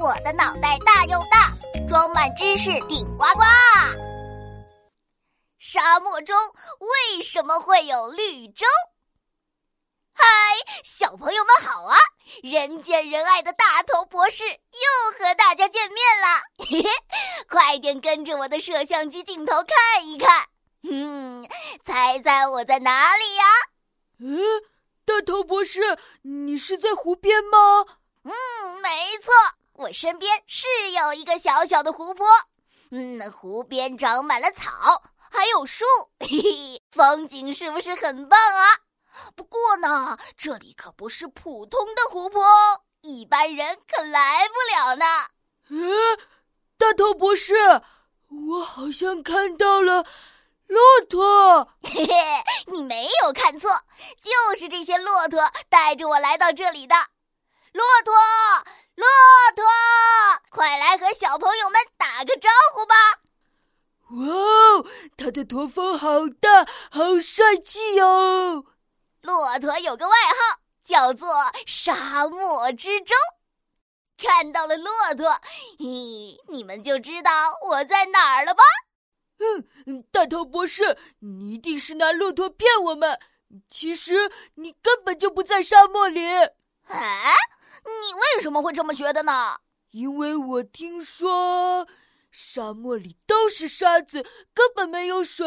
我的脑袋大又大，装满知识顶呱呱。沙漠中为什么会有绿洲？嗨，小朋友们好啊！人见人爱的大头博士又和大家见面了，嘿嘿，快点跟着我的摄像机镜头看一看。嗯，猜猜我在哪里呀？嗯，大头博士，你是在湖边吗？嗯，没错，我身边是有一个小小的湖泊。嗯，湖边长满了草，还有树，嘿嘿，风景是不是很棒啊？不过呢，这里可不是普通的湖泊，一般人可来不了呢。嗯，大头博士，我好像看到了。骆驼，嘿嘿，你没有看错，就是这些骆驼带着我来到这里的。骆驼，骆驼，快来和小朋友们打个招呼吧！哇哦，它的驼峰好大，好帅气哦！骆驼有个外号叫做“沙漠之舟”，看到了骆驼，嘿，你们就知道我在哪儿了吧？嗯，大头博士，你一定是拿骆驼骗我们。其实你根本就不在沙漠里。哎，你为什么会这么觉得呢？因为我听说沙漠里都是沙子，根本没有水。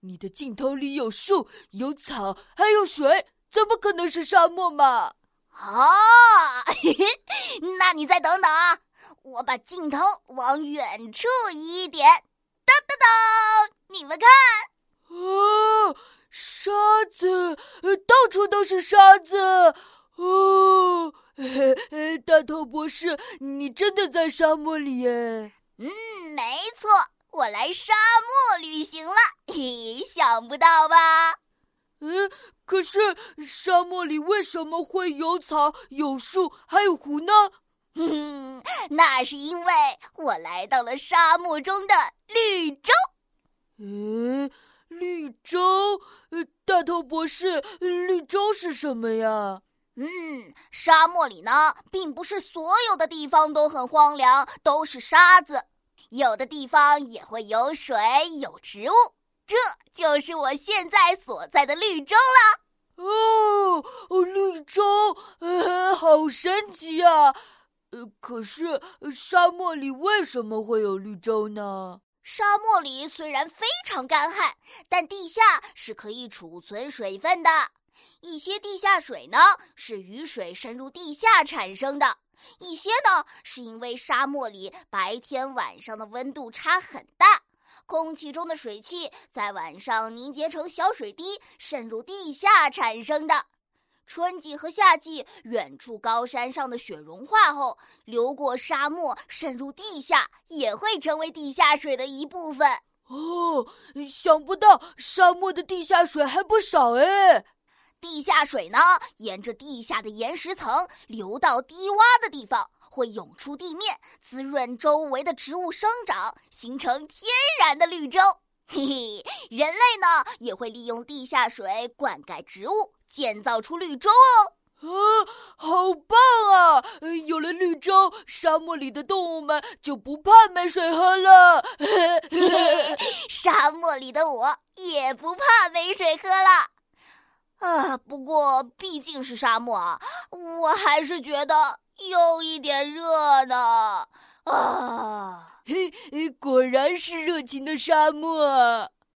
你的镜头里有树、有草，还有水，怎么可能是沙漠嘛？哦，那你再等等啊，我把镜头往远处移一点。噔噔噔！你们看，哦，沙子，到处都是沙子。哦，大头博士，你真的在沙漠里耶？嗯，没错，我来沙漠旅行了。嘿，想不到吧？嗯，可是沙漠里为什么会有草、有树，还有湖呢？哼，那是因为我来到了沙漠中的绿洲。嗯，绿洲，大头博士，绿洲是什么呀？嗯，沙漠里呢，并不是所有的地方都很荒凉，都是沙子，有的地方也会有水，有植物。这就是我现在所在的绿洲啦。哦，绿洲，呃，好神奇啊！呃，可是沙漠里为什么会有绿洲呢？沙漠里虽然非常干旱，但地下是可以储存水分的。一些地下水呢是雨水渗入地下产生的，一些呢是因为沙漠里白天晚上的温度差很大，空气中的水汽在晚上凝结成小水滴，渗入地下产生的。春季和夏季，远处高山上的雪融化后，流过沙漠，渗入地下，也会成为地下水的一部分。哦，想不到沙漠的地下水还不少哎！地下水呢，沿着地下的岩石层流到低洼的地方，会涌出地面，滋润周围的植物生长，形成天然的绿洲。嘿嘿，人类呢也会利用地下水灌溉植物，建造出绿洲哦。啊，好棒啊！有了绿洲，沙漠里的动物们就不怕没水喝了。嘿嘿，沙漠里的我也不怕没水喝了。啊，不过毕竟是沙漠啊，我还是觉得有一点热呢。啊。嘿，果然是热情的沙漠。